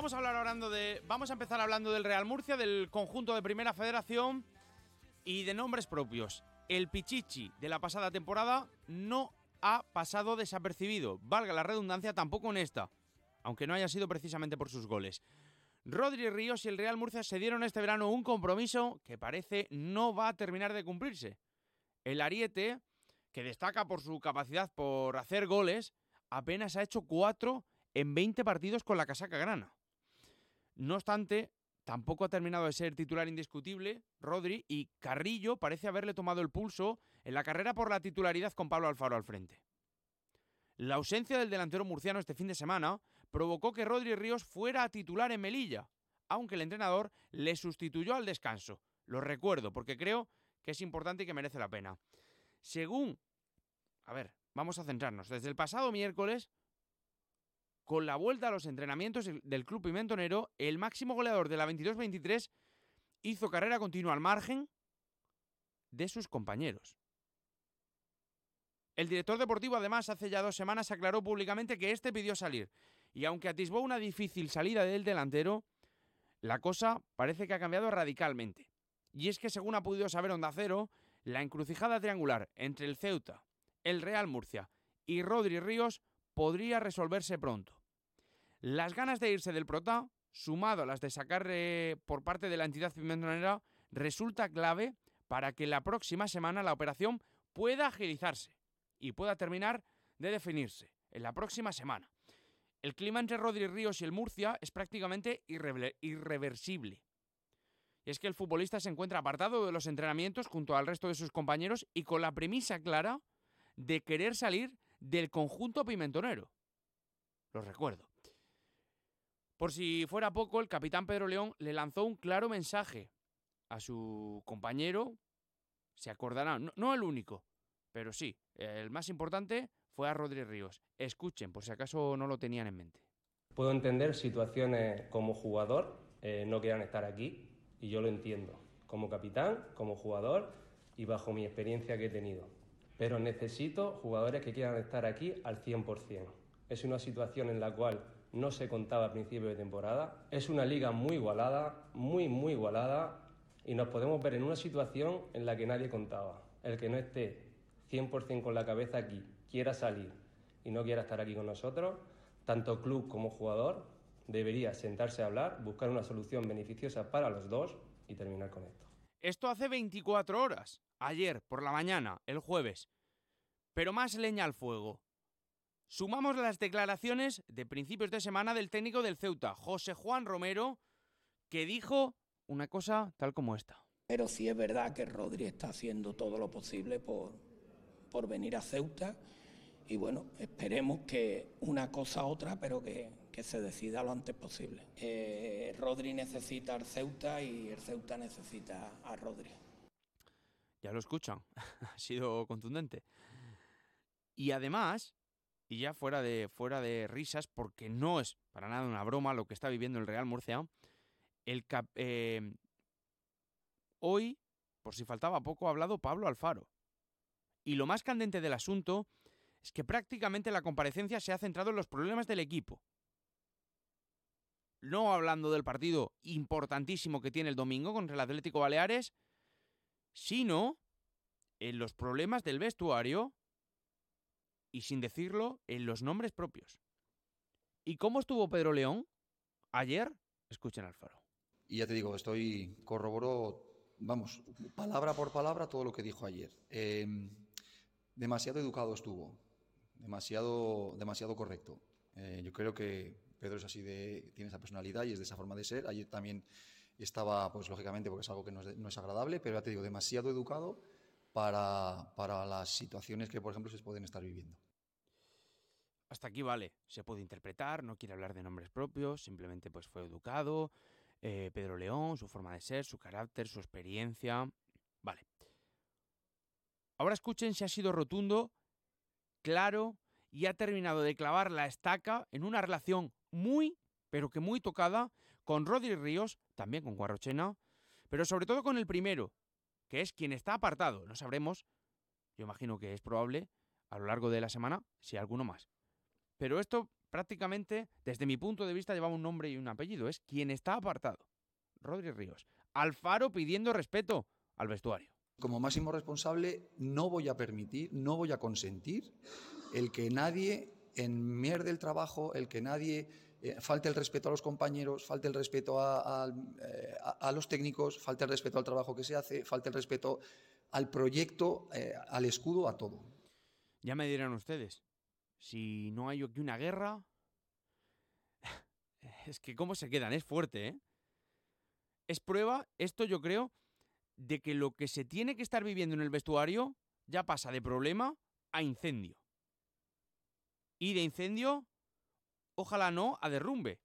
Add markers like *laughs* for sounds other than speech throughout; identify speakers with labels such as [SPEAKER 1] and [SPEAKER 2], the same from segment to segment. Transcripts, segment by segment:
[SPEAKER 1] Vamos a hablar hablando de. Vamos a empezar hablando del Real Murcia, del conjunto de Primera Federación y de nombres propios. El Pichichi de la pasada temporada no ha pasado desapercibido, valga la redundancia, tampoco en esta, aunque no haya sido precisamente por sus goles. Rodri Ríos y el Real Murcia se dieron este verano un compromiso que parece no va a terminar de cumplirse. El Ariete, que destaca por su capacidad por hacer goles, apenas ha hecho cuatro en 20 partidos con la casaca grana. No obstante, tampoco ha terminado de ser titular indiscutible Rodri y Carrillo parece haberle tomado el pulso en la carrera por la titularidad con Pablo Alfaro al frente. La ausencia del delantero murciano este fin de semana provocó que Rodri Ríos fuera a titular en Melilla, aunque el entrenador le sustituyó al descanso. Lo recuerdo porque creo que es importante y que merece la pena. Según... A ver, vamos a centrarnos. Desde el pasado miércoles, con la vuelta a los entrenamientos del club pimentonero, el máximo goleador de la 22-23 hizo carrera continua al margen de sus compañeros. El director deportivo además hace ya dos semanas aclaró públicamente que este pidió salir y aunque atisbó una difícil salida del delantero, la cosa parece que ha cambiado radicalmente. Y es que según ha podido saber Onda Cero, la encrucijada triangular entre el Ceuta, el Real Murcia y Rodri Ríos podría resolverse pronto. Las ganas de irse del Prota, sumado a las de sacar eh, por parte de la entidad pimentonera, resulta clave para que la próxima semana la operación pueda agilizarse y pueda terminar de definirse en la próxima semana. El clima entre Rodri Ríos y el Murcia es prácticamente irreversible. Y es que el futbolista se encuentra apartado de los entrenamientos junto al resto de sus compañeros y con la premisa clara de querer salir del conjunto pimentonero. Lo recuerdo. Por si fuera poco, el capitán Pedro León le lanzó un claro mensaje a su compañero. Se acordarán, no, el único, pero sí, el más importante fue a Rodríguez Ríos. Escuchen, por si acaso no lo tenían en mente.
[SPEAKER 2] Puedo entender situaciones como jugador, eh, no quieran estar aquí, y yo lo entiendo, como capitán, como jugador y bajo mi experiencia que he tenido. Pero necesito jugadores que quieran estar aquí al 100%. Es una situación en la cual no se contaba a principio de temporada. Es una liga muy igualada, muy, muy igualada, y nos podemos ver en una situación en la que nadie contaba. El que no esté 100% con la cabeza aquí, quiera salir y no quiera estar aquí con nosotros, tanto club como jugador, debería sentarse a hablar, buscar una solución beneficiosa para los dos y terminar con esto.
[SPEAKER 1] Esto hace 24 horas, ayer por la mañana, el jueves. Pero más leña al fuego. Sumamos las declaraciones de principios de semana del técnico del Ceuta, José Juan Romero, que dijo una cosa tal como esta.
[SPEAKER 3] Pero sí es verdad que Rodri está haciendo todo lo posible por, por venir a Ceuta y bueno, esperemos que una cosa otra, pero que, que se decida lo antes posible. Eh, Rodri necesita al Ceuta y el Ceuta necesita a Rodri.
[SPEAKER 1] Ya lo escuchan, *laughs* ha sido contundente. Y además, y ya fuera de, fuera de risas, porque no es para nada una broma lo que está viviendo el Real Murcia, eh, hoy, por si faltaba poco, ha hablado Pablo Alfaro. Y lo más candente del asunto es que prácticamente la comparecencia se ha centrado en los problemas del equipo no hablando del partido importantísimo que tiene el domingo contra el Atlético Baleares, sino en los problemas del vestuario y sin decirlo, en los nombres propios. ¿Y cómo estuvo Pedro León ayer? Escuchen al faro.
[SPEAKER 4] Y ya te digo, estoy corroboro, vamos, palabra por palabra todo lo que dijo ayer. Em, demasiado educado estuvo, demasiado, demasiado correcto. Eh, yo creo que Pedro es así de, tiene esa personalidad y es de esa forma de ser. Ayer también estaba, pues lógicamente, porque es algo que no es, agradable, pero ya te digo, demasiado educado para, para las situaciones que, por ejemplo, se pueden estar viviendo.
[SPEAKER 1] Hasta aquí vale, se puede interpretar, no quiere hablar de nombres propios, simplemente pues fue educado, eh, Pedro León, su forma de ser, su carácter, su experiencia. Vale. Ahora escuchen si ha sido rotundo, claro y ha terminado de clavar la estaca en una relación muy, pero que muy tocada con Rodri Ríos, también con Guarrochena, pero sobre todo con el primero, que es quien está apartado. No sabremos, yo imagino que es probable, a lo largo de la semana, si alguno más. Pero esto prácticamente, desde mi punto de vista, llevaba un nombre y un apellido. Es quien está apartado. Rodri Ríos. Alfaro pidiendo respeto al vestuario.
[SPEAKER 4] Como máximo responsable, no voy a permitir, no voy a consentir el que nadie enmierde el trabajo, el que nadie eh, falte el respeto a los compañeros, falte el respeto a, eh, los técnicos, falte el respeto al trabajo que se hace, falte el respeto al proyecto, eh, al escudo, a todo.
[SPEAKER 1] Ya me dirán ustedes, si no hay aquí una guerra, *laughs* es que cómo se quedan, es fuerte, ¿eh? Es prueba, esto yo creo, de que lo que se tiene que estar viviendo en el vestuario ya pasa de problema a incendio. Y de incendio, ojalá no, a derrumbe.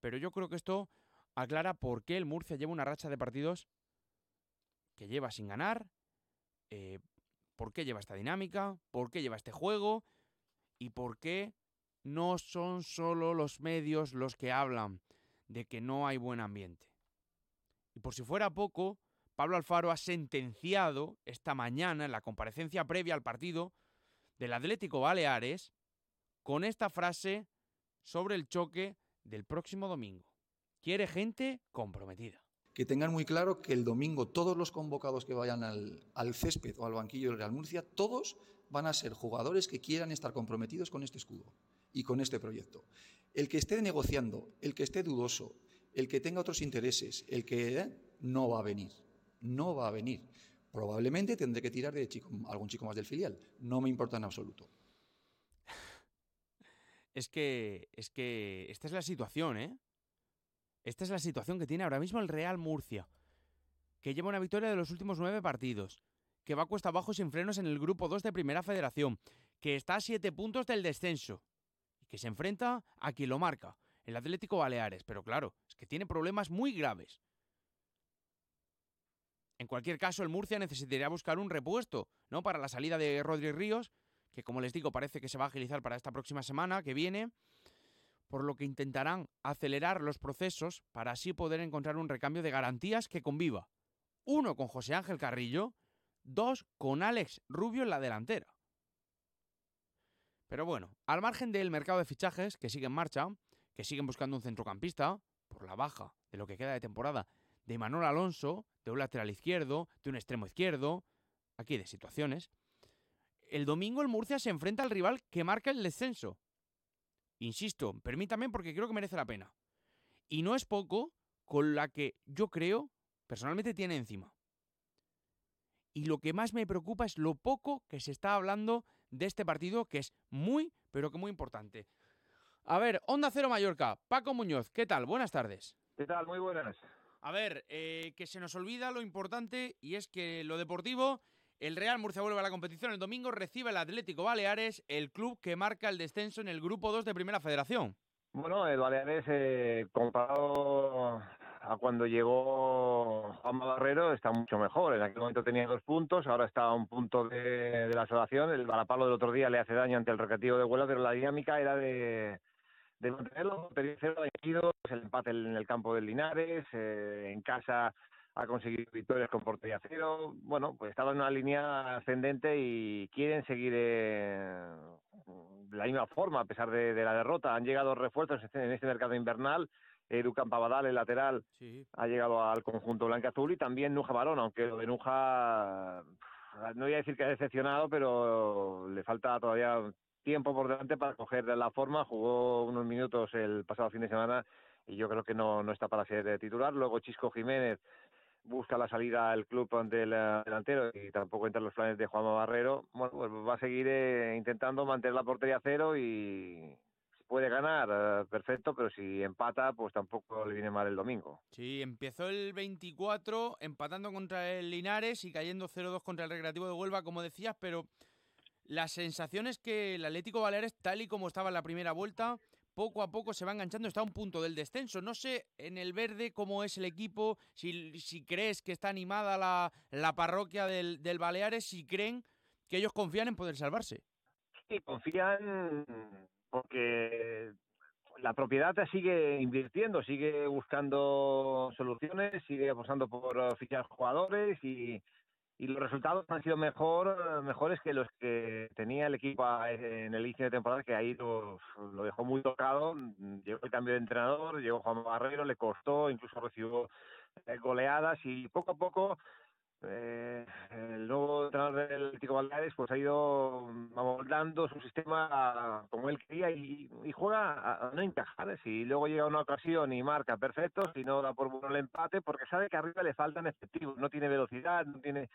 [SPEAKER 1] Pero yo creo que esto aclara por qué el Murcia lleva una racha de partidos que lleva sin ganar, eh, por qué lleva esta dinámica, por qué lleva este juego y por qué no son solo los medios los que hablan de que no hay buen ambiente. Y por si fuera poco, Pablo Alfaro ha sentenciado esta mañana en la comparecencia previa al partido del Atlético Baleares con esta frase sobre el choque del próximo domingo. Quiere gente comprometida
[SPEAKER 4] que tengan muy claro que el domingo todos los convocados que vayan al, césped o al banquillo del Real Murcia, todos van a ser jugadores que quieran estar comprometidos con este escudo y con este proyecto. El que esté negociando, el que esté dudoso, el que tenga otros intereses, el que eh, no va a venir, no va a venir. Probablemente tendré que tirar de algún chico más del filial. No me importa en absoluto.
[SPEAKER 1] Es que, es que esta es la situación, ¿eh? Esta es la situación que tiene ahora mismo el Real Murcia, que lleva una victoria de los últimos nueve partidos, que va cuesta abajo sin frenos en el grupo 2 de Primera Federación, que está a siete puntos del descenso y que se enfrenta a quien lo marca, el Atlético Baleares. Pero claro, es que tiene problemas muy graves. En cualquier caso, el Murcia necesitaría buscar un repuesto, ¿no? Para la salida de Rodri Ríos, que como les digo, parece que se va a agilizar para esta próxima semana que viene por lo que intentarán acelerar los procesos para así poder encontrar un recambio de garantías que conviva. Uno con José Ángel Carrillo, dos con Alex Rubio en la delantera. Pero bueno, al margen del mercado de fichajes que sigue en marcha, que siguen buscando un centrocampista, por la baja de lo que queda de temporada, de Manuel Alonso, de un lateral izquierdo, de un extremo izquierdo, aquí de situaciones, el domingo el Murcia se enfrenta al rival que marca el descenso, Insisto, permítame porque creo que merece la pena. Y no es poco con la que yo creo, personalmente, tiene encima. Y lo que más me preocupa es lo poco que se está hablando de este partido, que es muy, pero que muy importante. A ver, Onda Cero Mallorca, Paco Muñoz, ¿qué tal? Buenas tardes.
[SPEAKER 5] ¿Qué tal? Muy buenas.
[SPEAKER 1] A ver, eh, que se nos olvida lo importante y es que lo deportivo el Real Murcia vuelve a la competición el domingo, recibe el Atlético Baleares, el club que marca el descenso en el grupo 2 de Primera Federación.
[SPEAKER 5] Bueno, el Baleares, eh, comparado a cuando llegó Juan Barrero, está mucho mejor. En aquel momento tenía dos puntos, ahora está a un punto de, la salvación. El balapalo del otro día le hace daño ante el recreativo de Huelva, pero la dinámica era de, de mantenerlo, cero el empate en el campo del Linares, eh, en casa ha conseguido victorias con portería cero. Bueno, pues estaba en una línea ascendente y quieren seguir eh, de la misma forma a pesar de, la derrota. Han llegado refuerzos en este mercado invernal. Edu Campabadal, el lateral, ha llegado al conjunto blanca-azul y también Nuja Barón, aunque lo de Nuja no voy a decir que ha decepcionado, pero le falta todavía tiempo por delante para coger la forma. Jugó unos minutos el pasado fin de semana y yo creo que no, no está para ser titular. Luego Chisco Jiménez busca la salida al club del delantero y tampoco entra en los planes de Juanma Barrero, bueno, pues va a seguir eh, intentando mantener la portería cero y puede ganar, eh, perfecto, pero si empata, pues tampoco le viene mal el domingo.
[SPEAKER 1] Sí, empezó el 24 empatando contra el Linares y cayendo 0-2 contra el Recreativo de Huelva, como decías, pero la sensación es que el Atlético Baleares, tal y como estaba en la primera vuelta, poco a poco se va enganchando, está a un punto del descenso. No sé en el verde cómo es el equipo, si, crees que está animada la, parroquia del, del, Baleares, si creen que ellos confían en poder salvarse.
[SPEAKER 5] Sí, confían porque la propiedad sigue invirtiendo, sigue buscando soluciones, sigue apostando por fichar jugadores y, y los resultados han sido mejor mejores que los que tenía el equipo en el inicio de temporada que ahí lo, lo dejó muy tocado. Llegó el cambio de entrenador llegó Juan Barrero le costó incluso recibió eh, goleadas y poco a poco eh, el nuevo entrenador del Atlético Baleares pues ha ido amoldando su sistema como él quería y, juega a, no encajar. Si luego llega una ocasión y marca perfecto, si no da por bueno el empate, porque sabe que arriba le faltan efectivos, no tiene velocidad, no tiene...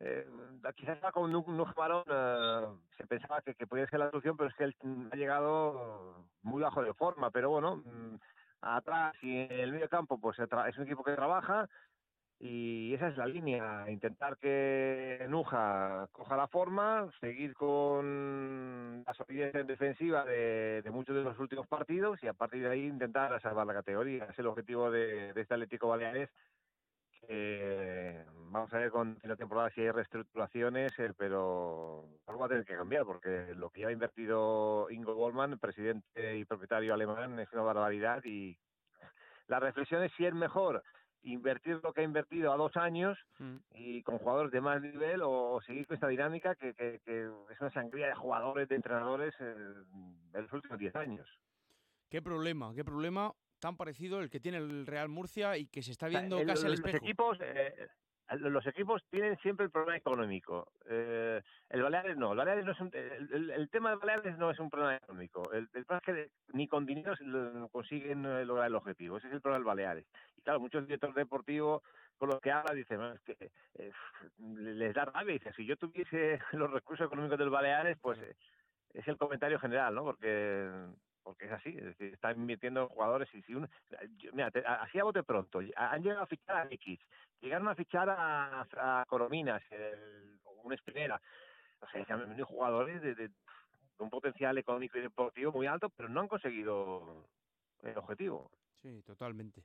[SPEAKER 5] Eh, quizás con un, un eh, se pensaba que, que, podía ser la solución, pero es que él ha llegado muy bajo de forma. Pero bueno, mm, atrás y en el medio campo, pues es un equipo que trabaja, y esa es la línea, intentar que Nuja coja la forma, seguir con la solidez defensiva de, muchos de los últimos partidos y a partir de ahí intentar salvar la categoría. Es el objetivo de, este Atlético Baleares. vamos a ver con la temporada si hay reestructuraciones, eh, pero algo va a tener que cambiar porque lo que ya ha invertido Ingo Goldman, presidente y propietario alemán, es una barbaridad y *laughs* la reflexión es si es mejor invertir lo que ha invertido a dos años mm. y con jugadores de más nivel o, seguir con esta dinámica que, es una sangría de jugadores, de entrenadores eh, en los últimos diez años.
[SPEAKER 1] Qué problema, qué problema tan parecido el que tiene el Real Murcia y que se está viendo casi al espejo.
[SPEAKER 5] Los equipos, eh, los equipos tienen siempre el problema económico. Eh, el Baleares no. El, Baleares no es el, tema de Baleares no es un problema económico. El, problema es que ni con dinero consiguen eh, lograr el objetivo. Ese es el problema del Baleares. Y claro, muchos directores deportivos con los que hablan dicen, es que eh, les da rabia. Dicen, si yo tuviese *laughs* los recursos económicos del Baleares, pues es el comentario general, ¿no? Porque porque es así, es decir, están invirtiendo en jugadores y si uno, mira, así a bote pronto, han llegado a fichar a X, llegaron a fichar a, a Corominas, el, una espinera, o sea, se han venido jugadores de, un potencial económico y deportivo muy alto, pero no han conseguido el objetivo.
[SPEAKER 1] Sí, totalmente.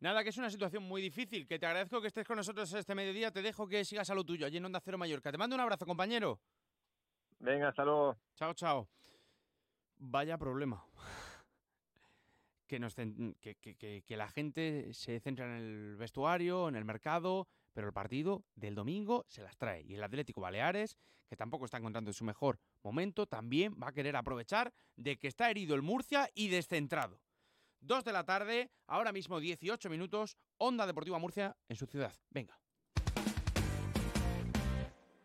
[SPEAKER 1] Nada, que es una situación muy difícil, que te agradezco que estés con nosotros este mediodía, te dejo que sigas a lo tuyo, allí en Onda Cero Mallorca. Te mando un abrazo, compañero.
[SPEAKER 5] Venga, hasta luego.
[SPEAKER 1] Chao, chao. Vaya problema. Que, nos, que, que, que, la gente se centra en el vestuario, en el mercado, pero el partido del domingo se las trae. Y el Atlético Baleares, que tampoco está encontrando su mejor momento, también va a querer aprovechar de que está herido el Murcia y descentrado. Dos de la tarde, ahora mismo 18 minutos, Onda Deportiva Murcia en su ciudad. Venga.